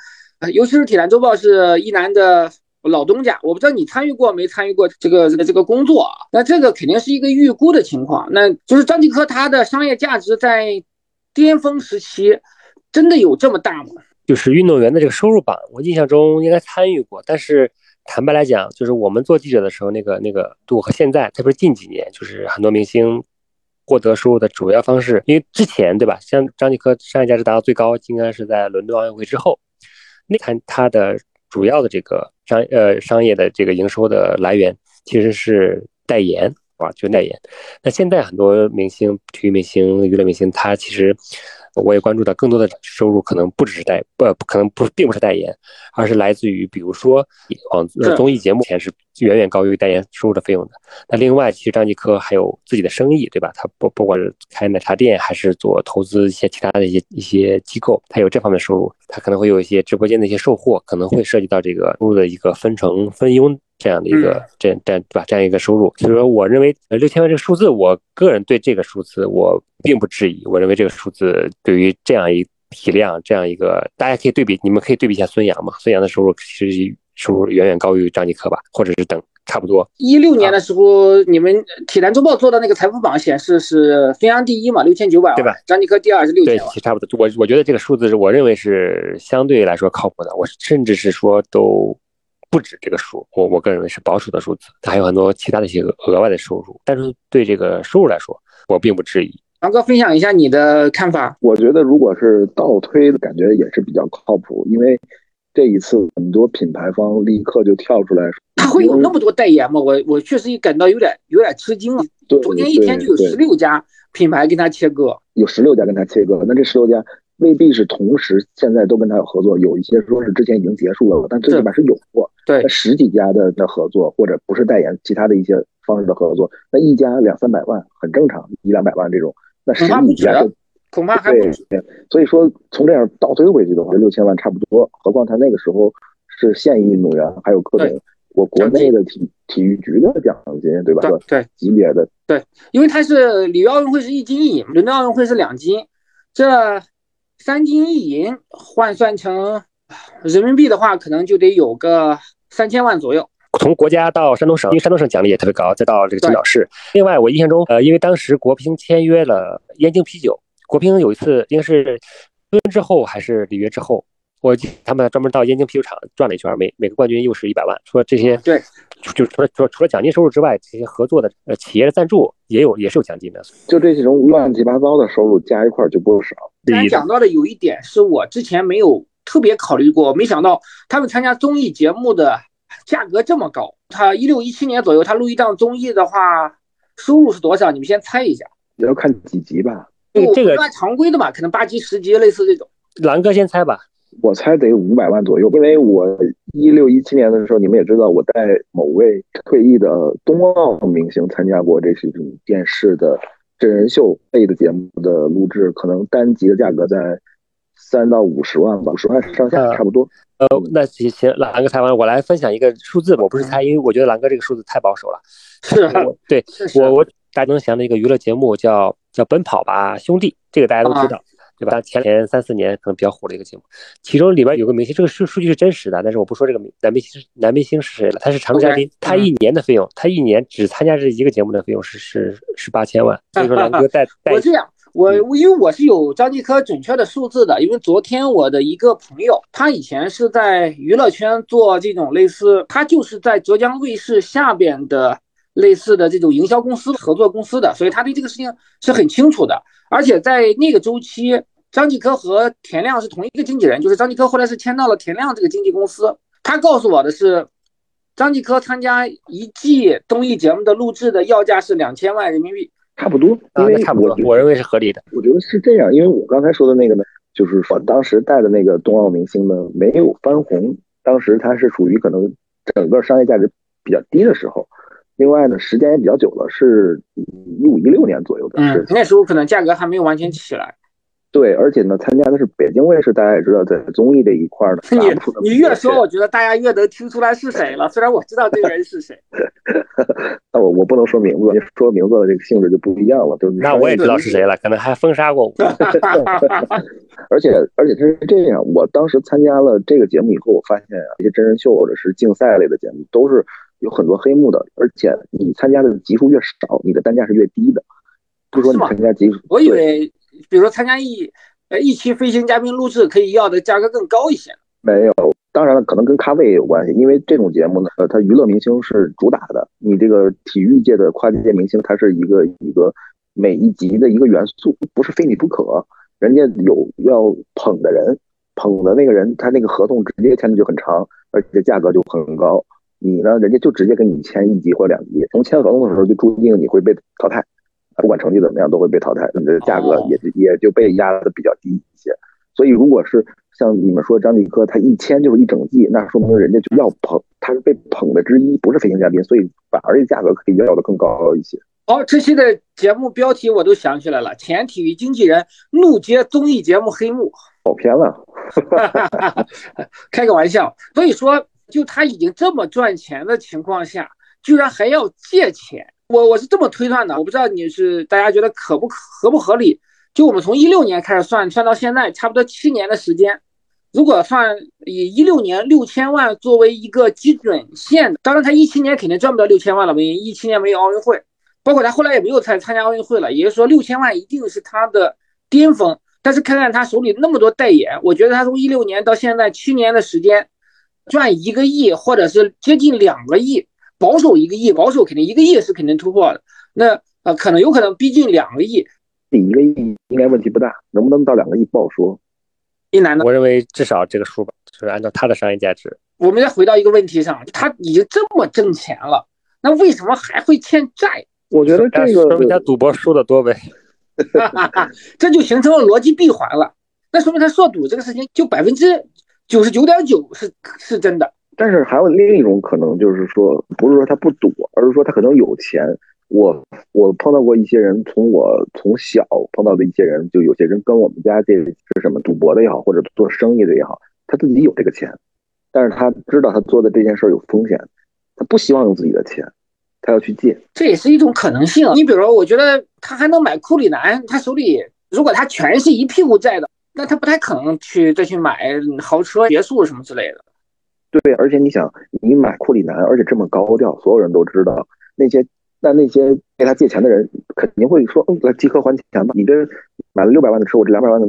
尤其是《体坛周报》是一男的。老东家，我不知道你参与过没参与过这个这个这个工作啊？那这个肯定是一个预估的情况。那就是张继科他的商业价值在巅峰时期真的有这么大吗？就是运动员的这个收入榜，我印象中应该参与过。但是坦白来讲，就是我们做记者的时候，那个那个度和现在，特别是近几年，就是很多明星获得收入的主要方式，因为之前对吧？像张继科商业价值达到最高，应该是在伦敦奥运会之后，那看他的。主要的这个商呃商业的这个营收的来源其实是代言。啊，就代言。那现在很多明星、体育明星、娱乐明星，他其实我也关注到，更多的收入可能不只是代，不，可能不并不是代言，而是来自于，比如说网综艺节目，钱是远远高于代言收入的费用的。那另外，其实张继科还有自己的生意，对吧？他不不管是开奶茶店，还是做投资一些其他的一些一些机构，他有这方面收入。他可能会有一些直播间的一些售货，可能会涉及到这个收入的一个分成分佣。这样的一个这这对吧？这样一个收入，所以说我认为呃六千万这个数字，我个人对这个数字我并不质疑。我认为这个数字对于这样一体量，这样一个大家可以对比，你们可以对比一下孙杨嘛？孙杨的收入其实收入远远高于张继科吧，或者是等差不多。一六年的时候，你们体坛周报做的那个财富榜显示是孙杨第一嘛，六千九百万，对吧？张继科第二是六千万，对，差不多。我我觉得这个数字是我认为是相对来说靠谱的，我甚至是说都。不止这个数，我我个人认为是保守的数字，它还有很多其他的一些额外的收入。但是对这个收入来说，我并不质疑。王哥分享一下你的看法。我觉得如果是倒推的感觉也是比较靠谱，因为这一次很多品牌方立刻就跳出来说，他会有那么多代言吗？我我确实也感到有点有点吃惊了。昨天一天就有十六家品牌跟他切割，有十六家跟他切割，那这十六家。未必是同时，现在都跟他有合作，有一些说是之前已经结束了，但最起码是有过。对，十几家的的合作，或者不是代言，其他的一些方式的合作，那一家两三百万很正常，一两百万这种，那十几家恐怕还不止。所以说，从这样倒推回去的话，六千万差不多。何况他那个时候是现役运动员，还有各种我国内的体体育局的奖金，对吧？对，级别的。对，因为他是里约奥运会是一金一银，伦敦奥运会是两金，这。三金一银换算成人民币的话，可能就得有个三千万左右。从国家到山东省，因为山东省奖励也特别高，再到这个青岛市。另外，我印象中，呃，因为当时国乒签约了燕京啤酒，国乒有一次应该是敦之后还是里约之后，我他们专门到燕京啤酒厂转了一圈，每每个冠军又是一百万。说这些对，就除了除除了奖金收入之外，这些合作的呃企业的赞助也有也是有奖金的。就这种乱七八糟的收入加一块就不少。刚才讲到的有一点是我之前没有特别考虑过，没想到他们参加综艺节目的价格这么高。他一六一七年左右，他录一档综艺的话，收入是多少？你们先猜一下。要看几集吧。这个按常规的吧，可能八级、十级类似这种。蓝哥先猜吧。我猜得五百万左右，因为我一六一七年的时候，你们也知道，我带某位退役的冬奥明星参加过这些种电视的。真人秀类的节目的录制，可能单集的价格在三到五十万吧，五十万上下差不多。呃，那行行，蓝哥猜完，我来分享一个数字吧。我不是猜，因为我觉得蓝哥这个数字太保守了。是，对我我大家都想的一个娱乐节目叫叫《奔跑吧兄弟》，这个大家都知道。对吧？前前三四年可能比较火的一个节目，其中里边有个明星，这个数数据是真实的，但是我不说这个男明星男明星是谁了，他是常驻嘉宾，他一年的费用，他一年只参加这一个节目的费用是是是八千万。所以说，蓝哥带 带我这样，我因为我是有张继科准确的数字的，因为昨天我的一个朋友，他以前是在娱乐圈做这种类似，他就是在浙江卫视下边的类似的这种营销公司合作公司的，所以他对这个事情是很清楚的，而且在那个周期。张继科和田亮是同一个经纪人，就是张继科后来是签到了田亮这个经纪公司。他告诉我的是，张继科参加一季综艺节目的录制的要价是两千万人民币，差不多，因为差不多，我认为是合理的。我觉得是这样，因为我刚才说的那个呢，就是说当时带的那个冬奥明星呢没有翻红，当时他是属于可能整个商业价值比较低的时候。另外呢，时间也比较久了，是一五一六年左右的事情，那时候可能价格还没有完全起来。对，而且呢，参加的是北京卫视，大家也知道，在综艺这一块儿的。你你越说，我觉得大家越能听出来是谁了。虽然我知道这个人是谁，那我我不能说名字，说名字的这个性质就不一样了。就那我也知道是谁了，可能还封杀过我。而且而且他是这样，我当时参加了这个节目以后，我发现啊，一些真人秀或者是竞赛类的节目都是有很多黑幕的，而且你参加的集数越少，你的单价是越低的。不说你参加集数，我以为。比如说参加一呃一期飞行嘉宾录制，可以要的价格更高一些。没有，当然了，可能跟咖位也有关系。因为这种节目呢，呃，它娱乐明星是主打的，你这个体育界的跨界明星，它是一个一个每一集的一个元素，不是非你不可。人家有要捧的人，捧的那个人，他那个合同直接签的就很长，而且价格就很高。你呢，人家就直接跟你签一级或两级，从签合同的时候就注定你会被淘汰，不管成绩怎么样都会被淘汰，你的价格也也就被压的比较低一些。所以，如果是像你们说张继科，他一签就是一整季，那说明人家就要捧，他是被捧的之一，不是飞行嘉宾，所以反而这价格可以要的更高一些。好，这期的节目标题我都想起来了，前体育经纪人怒揭综艺节目黑幕，跑偏了，开个玩笑。所以说，就他已经这么赚钱的情况下，居然还要借钱，我我是这么推断的，我不知道你是大家觉得可不合不合理。就我们从一六年开始算，算到现在差不多七年的时间。如果算以一六年六千万作为一个基准线，当然他一七年肯定赚不到六千万了，因为一七年没有奥运会，包括他后来也没有参参加奥运会了。也就是说，六千万一定是他的巅峰。但是看看他手里那么多代言，我觉得他从一六年到现在七年的时间，赚一个亿或者是接近两个亿，保守一个亿，保守肯定一个亿是肯定突破的。那呃，可能有可能逼近两个亿。一个亿应该问题不大，能不能到两个亿不好说。一男的，我认为至少这个数吧，就是按照他的商业价值。我们再回到一个问题上，他已经这么挣钱了，那为什么还会欠债？我觉得这个说明他赌博输的多呗。这就形成了逻辑闭环了。那说明他涉赌这个事情就百分之九十九点九是是真的。但是还有另一种可能，就是说不是说他不赌，而是说他可能有钱。我我碰到过一些人，从我从小碰到的一些人，就有些人跟我们家这是什么赌博的也好，或者做生意的也好，他自己有这个钱，但是他知道他做的这件事有风险，他不希望用自己的钱，他要去借，这也是一种可能性。你比如说，我觉得他还能买库里南，他手里如果他全是一屁股债的，那他不太可能去再去买豪车、别墅什么之类的。对，而且你想，你买库里南，而且这么高调，所有人都知道那些。那那些给他借钱的人肯定会说：“嗯，来即刻还钱吧！你这买了六百万的车，我这两百万的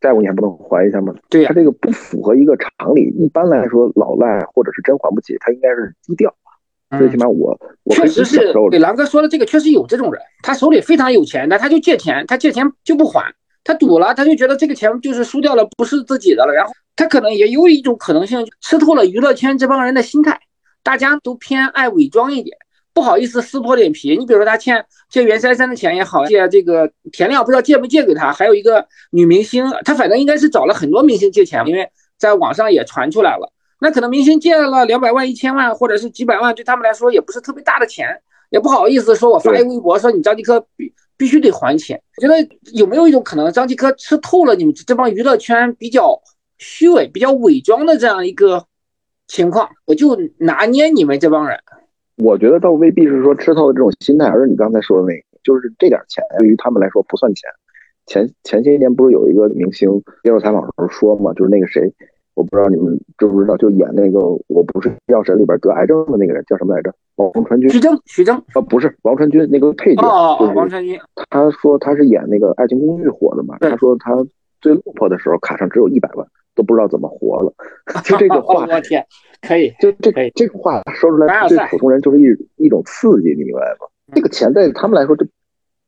债务你还不能还一下吗？”对他这个不符合一个常理。一般来说，老赖或者是真还不起，他应该是低调。最起码我我确实是对狼哥说的这个，确实有这种人，他手里非常有钱，但他就借钱，他借钱就不还，他赌了，他就觉得这个钱就是输掉了，不是自己的了。然后他可能也有一种可能性，吃透了娱乐圈这帮人的心态，大家都偏爱伪装一点。不好意思撕破脸皮，你比如说他欠借袁姗姗的钱也好，借这个田亮不知道借没借给他，还有一个女明星，他反正应该是找了很多明星借钱，因为在网上也传出来了。那可能明星借了两百万、一千万或者是几百万，对他们来说也不是特别大的钱，也不好意思说我发一微博说你张继科必必须得还钱。我觉得有没有一种可能，张继科吃透了你们这帮娱乐圈比较虚伪、比较伪装的这样一个情况，我就拿捏你们这帮人。我觉得倒未必是说吃透的这种心态，而是你刚才说的那个，就是这点钱对于他们来说不算钱。前前些年不是有一个明星接受采访的时候说嘛，就是那个谁，我不知道你们知不知道，就演那个《我不是药神》里边得癌症的那个人叫什么来着？王传君。徐峥，徐峥啊，不是王传君那个配角，哦，王传君。他说他是演那个《爱情公寓》火的嘛，他说他最落魄的时候卡上只有一百万。都不知道怎么活了，就这个话，我天，可以，就这这个话说出来，对普通人就是一一种刺激，你明白吗？这个钱对他们来说，这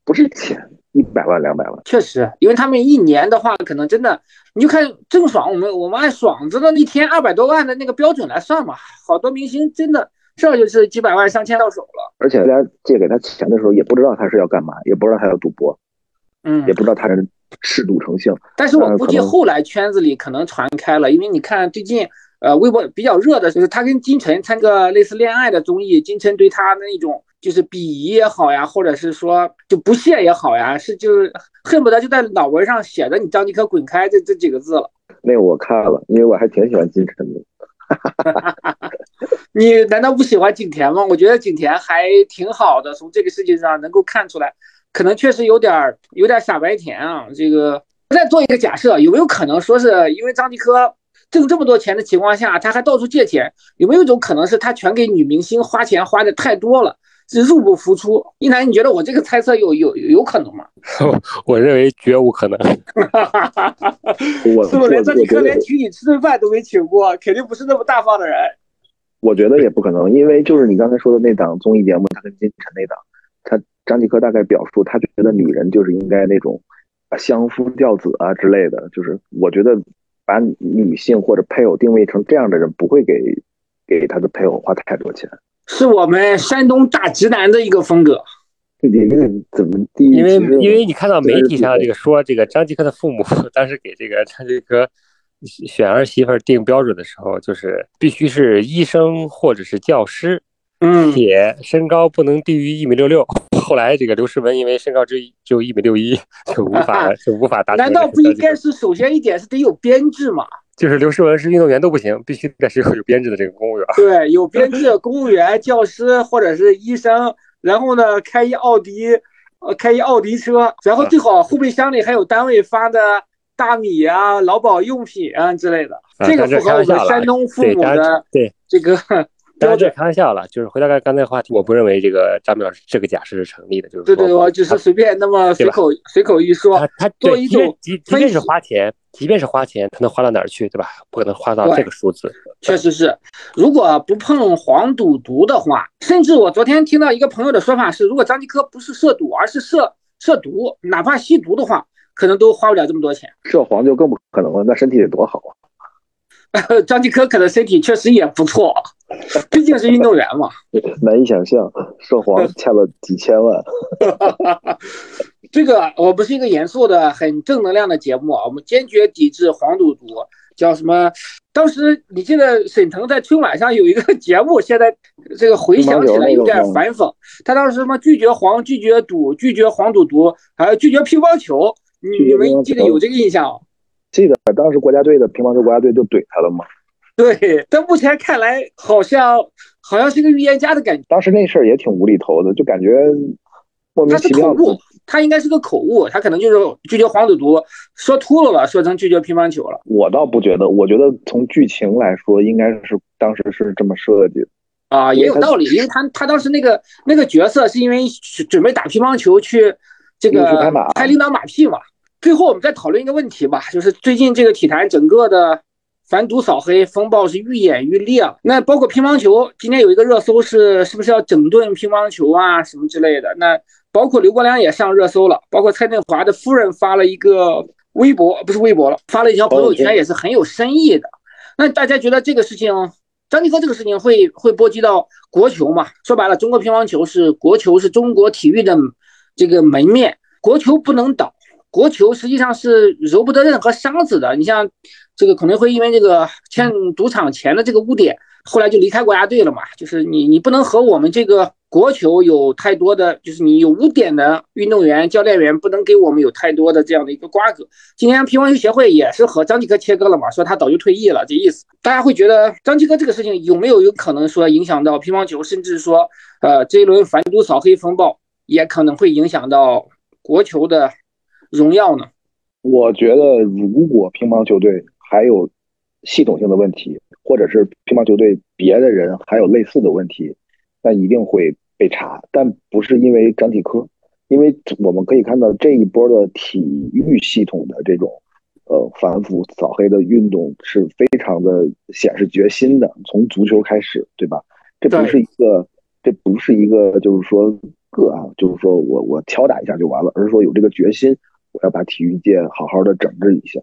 不是钱，一百万两百万，确实，因为他们一年的话，可能真的，你就看郑爽，我们我们按爽子的一天二百多万的那个标准来算嘛，好多明星真的这就是几百万上千到手了，而且大家借给他钱的时候，也不知道他是要干嘛，也不知道他要赌博，嗯，也不知道他是。嗜赌成性，但是我估计后来圈子里可能传开了，因为你看最近，呃，微博比较热的就是他跟金晨参个类似恋爱的综艺，金晨对他的那种就是鄙夷也好呀，或者是说就不屑也好呀，是就是恨不得就在脑门上写着“你张继科滚开”这这几个字了。那个我看了，因为我还挺喜欢金晨的。你难道不喜欢景甜吗？我觉得景甜还挺好的，从这个事情上能够看出来。可能确实有点儿有点傻白甜啊！这个再做一个假设，有没有可能说是因为张继科挣这么多钱的情况下，他还到处借钱？有没有一种可能是他全给女明星花钱花的太多了，是入不敷出？一楠，你觉得我这个猜测有有有可能吗？我认为绝无可能。我是不是连张继科连请你吃顿饭都没请过？肯定不是那么大方的人。我觉得也不可能，因为就是你刚才说的那档综艺节目，他跟金晨那档，他。张继科大概表述，他觉得女人就是应该那种，相夫教子啊之类的。就是我觉得把女性或者配偶定位成这样的人，不会给给他的配偶花太多钱。是我们山东大直男的一个风格。这个怎么地？因为因为你看到媒体上这个说，这个张继科的父母 当时给这个张继科选儿媳妇定标准的时候，就是必须是医生或者是教师，嗯，且身高不能低于一米六六。后来这个刘诗雯因为身高只只有一米六一，就无法 就无法达成。难道不应该是首先一点是得有编制吗？就是刘诗雯是运动员都不行，必须得是有有编制的这个公务员。对，有编制的公务员、教师或者是医生。然后呢，开一奥迪，呃，开一奥迪车，然后最好后备箱里还有单位发的大米啊、劳保用品啊之类的。这个符合我们山东父母的对这个。当然这开玩笑了，就是回到刚刚才话题，我不认为这个张明老师这个假设是成立的，就是对对，我只是随便那么随口随口一说。他他做一种即即便是花钱，即便是花钱，他能花到哪儿去，对吧？不可能花到这个数字。确实是，如果不碰黄赌毒的话，甚至我昨天听到一个朋友的说法是，如果张继科不是涉赌，而是涉涉毒，哪怕吸毒的话，可能都花不了这么多钱。涉黄就更不可能了，那身体得多好啊！张继科可能身体确实也不错，毕竟是运动员嘛。难以想象，涉黄 欠了几千万。这个我不是一个严肃的、很正能量的节目啊，我们坚决抵制黄赌毒。叫什么？当时你记得沈腾在春晚上有一个节目，现在这个回想起来有点反讽。他当时什么拒绝黄、拒绝赌、拒绝黄赌毒，还有拒绝乒乓球。你你们记得有这个印象？记得当时国家队的乒乓球国家队就怼他了吗？对，但目前看来好像好像是个预言家的感觉。当时那事儿也挺无厘头的，就感觉莫名其妙。他是口误，他应该是个口误，他可能就是拒绝黄赌毒，说秃噜了，说成拒绝乒乓球了。我倒不觉得，我觉得从剧情来说，应该是当时是这么设计的啊，也有道理，因为他他当时那个那个角色是因为准备打乒乓球去这个拍领导马屁嘛。最后我们再讨论一个问题吧，就是最近这个体坛整个的反赌扫黑风暴是愈演愈烈了。那包括乒乓球，今天有一个热搜是是不是要整顿乒乓球啊什么之类的。那包括刘国梁也上热搜了，包括蔡振华的夫人发了一个微博，不是微博了，发了一条朋友圈，也是很有深意的。那大家觉得这个事情，张继科这个事情会会波及到国球嘛？说白了，中国乒乓球是国球，是中国体育的这个门面，国球不能倒。国球实际上是揉不得任何沙子的。你像这个可能会因为这个欠赌场钱的这个污点，后来就离开国家队了嘛。就是你你不能和我们这个国球有太多的，就是你有污点的运动员、教练员不能给我们有太多的这样的一个瓜葛。今天乒乓球协会也是和张继科切割了嘛，说他早就退役了这意思。大家会觉得张继科这个事情有没有有可能说影响到乒乓球，甚至说呃这一轮反赌扫黑风暴也可能会影响到国球的。荣耀呢？我觉得，如果乒乓球队还有系统性的问题，或者是乒乓球队别的人还有类似的问题，那一定会被查。但不是因为张继科，因为我们可以看到这一波的体育系统的这种呃反腐扫黑的运动是非常的显示决心的。从足球开始，对吧？这不是一个，这不是一个，就是说个案，就是说我我敲打一下就完了，而是说有这个决心。我要把体育界好好的整治一下，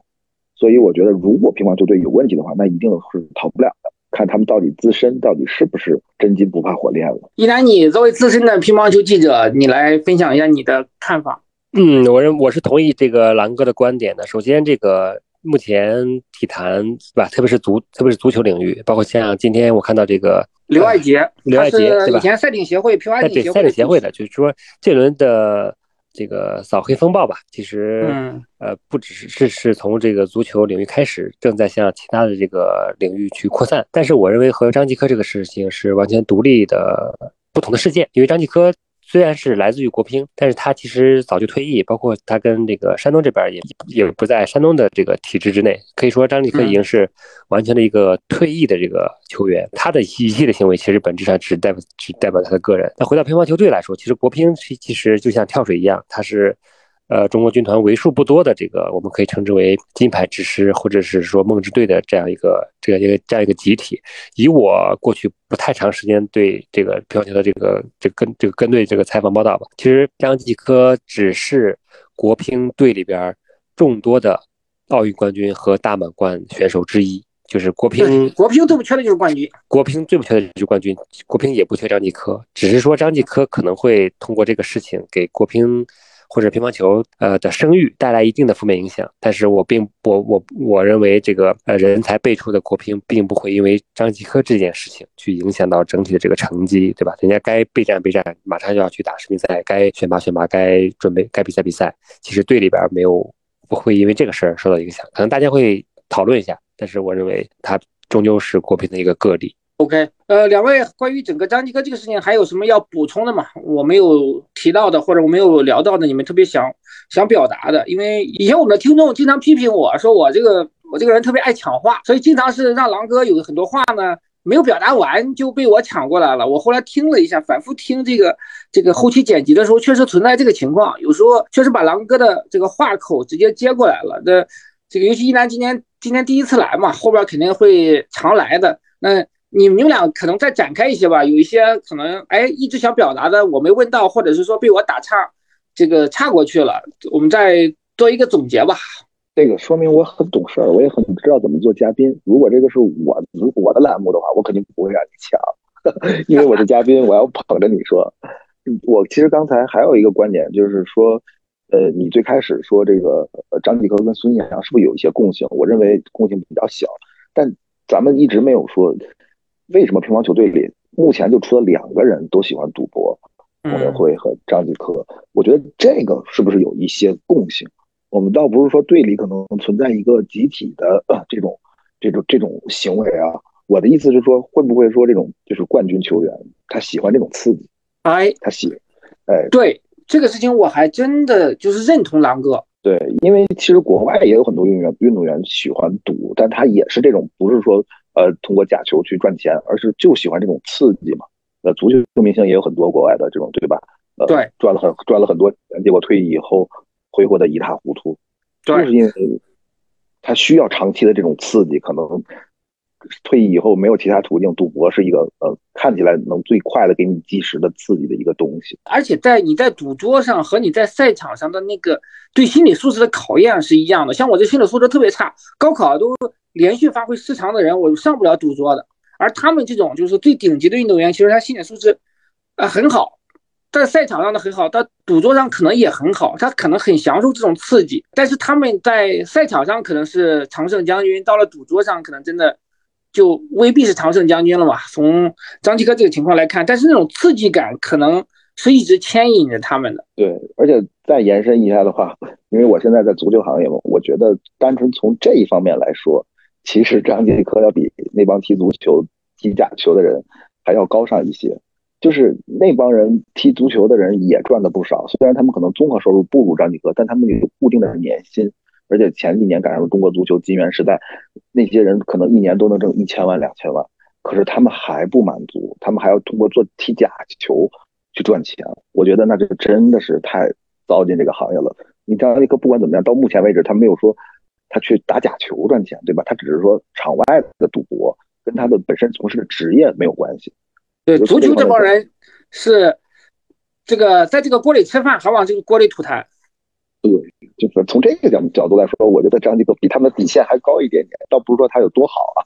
所以我觉得，如果乒乓球队有问题的话，那一定是逃不了的。看他们到底自身到底是不是真金不怕火炼了。一楠，你作为资深的乒乓球记者，你来分享一下你的看法。嗯，我认我是同意这个狼哥的观点的。首先，这个目前体坛是吧，特别是足，特别是足球领域，包括像今天我看到这个刘爱杰，刘爱杰对吧？以前赛艇协会、乒乓球赛艇协会的，就是说这轮的。这个扫黑风暴吧，其实呃不只是是是从这个足球领域开始，正在向其他的这个领域去扩散。但是我认为和张继科这个事情是完全独立的不同的事件，因为张继科。虽然是来自于国乒，但是他其实早就退役，包括他跟这个山东这边也也不在山东的这个体制之内。可以说张继科已经是完全的一个退役的这个球员，他的一系列行为其实本质上只代表只代表他的个人。那回到乒乓球队来说，其实国乒其其实就像跳水一样，它是。呃，中国军团为数不多的这个，我们可以称之为金牌之师，或者是说梦之队的这样一个这样一个这样一个集体。以我过去不太长时间对这个乒乓球的这个这跟这个跟队这个采访报道吧，其实张继科只是国乒队里边众多的奥运冠军和大满贯选手之一。就是国乒，国乒最不缺的就是冠军。国乒最不缺的就是冠军，国乒也不缺张继科，只是说张继科可能会通过这个事情给国乒或者乒乓球呃的声誉带来一定的负面影响。但是我并我我我认为这个呃人才辈出的国乒并不会因为张继科这件事情去影响到整体的这个成绩，对吧？人家该备战备战，马上就要去打世乒赛，该选拔选拔，该准备该比赛比赛。其实队里边没有不会因为这个事儿受到影响，可能大家会讨论一下。但是我认为他终究是国乒的一个个例。OK，呃，两位关于整个张继科这个事情还有什么要补充的吗？我没有提到的或者我没有聊到的，你们特别想想表达的？因为以前我们的听众经常批评我说我这个我这个人特别爱抢话，所以经常是让狼哥有很多话呢没有表达完就被我抢过来了。我后来听了一下，反复听这个这个后期剪辑的时候，确实存在这个情况，有时候确实把狼哥的这个话口直接接过来了。那这个尤其一楠今年。今天第一次来嘛，后边肯定会常来的。那你们俩可能再展开一些吧，有一些可能哎一直想表达的我没问到，或者是说被我打岔，这个岔过去了，我们再做一个总结吧。这个说明我很懂事儿，我也很知道怎么做嘉宾。如果这个是我如我的栏目的话，我肯定不会让你抢，因为我是嘉宾，我要捧着你说。我其实刚才还有一个观点，就是说。呃，你最开始说这个张继科跟孙杨是不是有一些共性？我认为共性比较小，但咱们一直没有说为什么乒乓球队里目前就出了两个人都喜欢赌博，王文辉和张继科。我觉得这个是不是有一些共性？我们倒不是说队里可能存在一个集体的这种这种这种行为啊。我的意思是说，会不会说这种就是冠军球员他喜欢这种刺激？哎，他喜，哎，对。这个事情我还真的就是认同狼哥，对，因为其实国外也有很多运动员，运动员喜欢赌，但他也是这种，不是说呃通过假球去赚钱，而是就喜欢这种刺激嘛。呃，足球明星也有很多国外的这种，对吧？呃，对，赚了很赚了很多钱，结果退役以后挥霍的一塌糊涂，就是因为他需要长期的这种刺激，可能。退役以后没有其他途径，赌博是一个呃看起来能最快的给你即时的刺激的一个东西。而且在你在赌桌上和你在赛场上的那个对心理素质的考验是一样的。像我这心理素质特别差，高考都连续发挥失常的人，我上不了赌桌的。而他们这种就是最顶级的运动员，其实他心理素质啊很好，在赛场上的很好，他赌桌上可能也很好，他可能很享受这种刺激。但是他们在赛场上可能是常胜将军，到了赌桌上可能真的。就未必是常胜将军了嘛？从张继科这个情况来看，但是那种刺激感可能是一直牵引着他们的。对，而且再延伸一下的话，因为我现在在足球行业嘛，我觉得单纯从这一方面来说，其实张继科要比那帮踢足球、踢假球的人还要高尚一些。就是那帮人踢足球的人也赚的不少，虽然他们可能综合收入不如张继科，但他们有固定的年薪。而且前几年赶上了中国足球金元时代，那些人可能一年都能挣一千万、两千万，可是他们还不满足，他们还要通过做踢假球去赚钱。我觉得那就真的是太糟践这个行业了。你张继科不管怎么样，到目前为止他没有说他去打假球赚钱，对吧？他只是说场外的赌博跟他的本身从事的职业没有关系。对，足球这帮人是这个在这个锅里吃饭，还往这个锅里吐痰。对。就是从这个角角度来说，我觉得张继科比他们的底线还高一点点，倒不是说他有多好啊。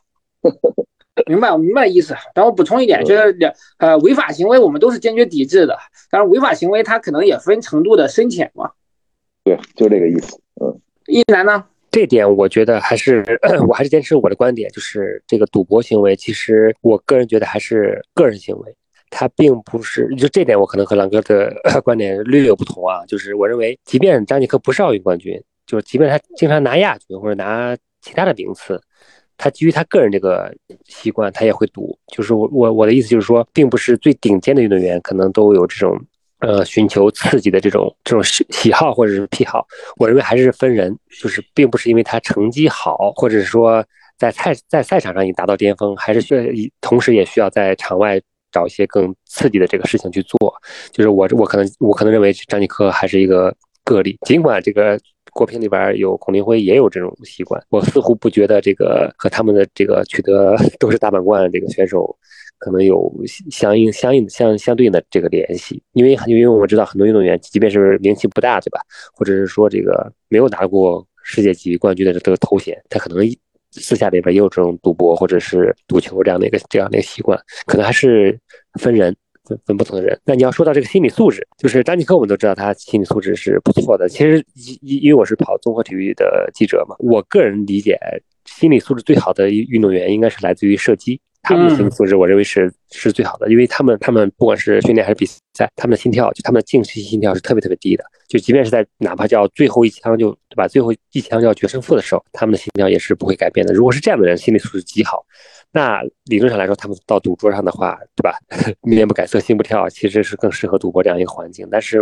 明白，我明白意思。然后补充一点，就是两呃违法行为，我们都是坚决抵制的。但是，违法行为它可能也分程度的深浅嘛。对，就这个意思。嗯，一楠呢？这点我觉得还是 我还是坚持我的观点，就是这个赌博行为，其实我个人觉得还是个人行为。他并不是，就这点我可能和狼哥的 观点略有不同啊。就是我认为，即便张继科不是奥运冠军，就是即便他经常拿亚军或者拿其他的名次，他基于他个人这个习惯，他也会赌。就是我我我的意思就是说，并不是最顶尖的运动员可能都有这种呃寻求刺激的这种这种喜喜好或者是癖好。我认为还是分人，就是并不是因为他成绩好，或者是说在赛在赛场上已经达到巅峰，还是需要同时也需要在场外。找一些更刺激的这个事情去做，就是我我可能我可能认为张继科还是一个个例，尽管这个国乒里边有孔令辉也有这种习惯，我似乎不觉得这个和他们的这个取得 都是大满贯这个选手可能有相应相应相相对应的这个联系，因为因为我们知道很多运动员即便是名气不大，对吧？或者是说这个没有拿过世界级冠军的这个头衔，他可能私下里边也有这种赌博或者是赌球这样的一个这样的一个习惯，可能还是分人。分分不同的人，那你要说到这个心理素质，就是张继科，我们都知道他心理素质是不错的。其实因因因为我是跑综合体育的记者嘛，我个人理解，心理素质最好的运动员应该是来自于射击。他们的心理素质，我认为是是最好的，因为他们他们不管是训练还是比赛，他们的心跳就他们的静息心跳是特别特别低的，就即便是在哪怕叫最后一枪就对吧，最后一枪就要决胜负的时候，他们的心跳也是不会改变的。如果是这样的人，心理素质极好，那理论上来说，他们到赌桌上的话，对吧，面不改色心不跳，其实是更适合赌博这样一个环境，但是。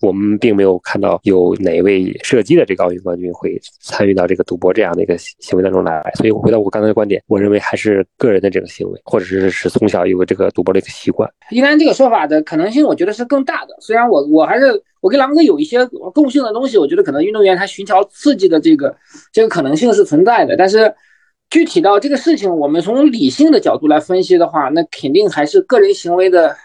我们并没有看到有哪位射击的这个奥运冠军会参与到这个赌博这样的一个行为当中来，所以我回到我刚才的观点，我认为还是个人的这个行为，或者是是从小有个这个赌博的一个习惯。应该这个说法的可能性，我觉得是更大的。虽然我我还是我跟狼哥有一些共性的东西，我觉得可能运动员他寻求刺激的这个这个可能性是存在的。但是具体到这个事情，我们从理性的角度来分析的话，那肯定还是个人行为的。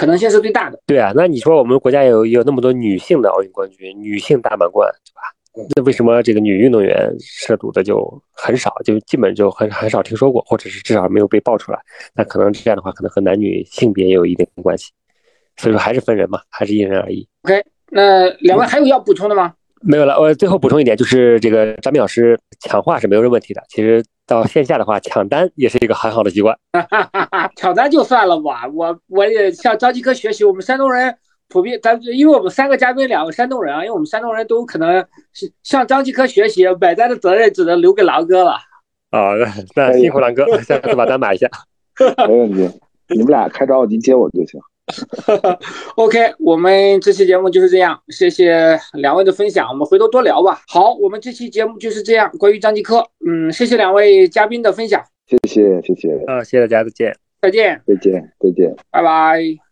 可能性是最大的。对啊，那你说我们国家有有那么多女性的奥运冠军、女性大满贯，对吧？那为什么这个女运动员涉赌的就很少，就基本就很很少听说过，或者是至少没有被爆出来？那可能这样的话，可能和男女性别也有一定关系。所以说还是分人嘛，还是因人而异。OK，那两位还有要补充的吗？没有了，我最后补充一点，就是这个张斌老师抢话是没有问题的。其实到线下的话，抢单也是一个很好的习惯。抢单就算了吧，我我也向张继科学习。我们山东人普遍，咱因为我们三个嘉宾两个山东人啊，因为我们山东人都可能是向张继科学习，买单的责任只能留给狼哥了。啊，那辛苦狼哥，下次把单买一下。没问题，你们俩开着奥迪接我就行。OK，我们这期节目就是这样，谢谢两位的分享，我们回头多聊吧。好，我们这期节目就是这样，关于张继科，嗯，谢谢两位嘉宾的分享，谢谢谢谢，啊，谢谢大家，再见，再见，再见，再见，拜拜。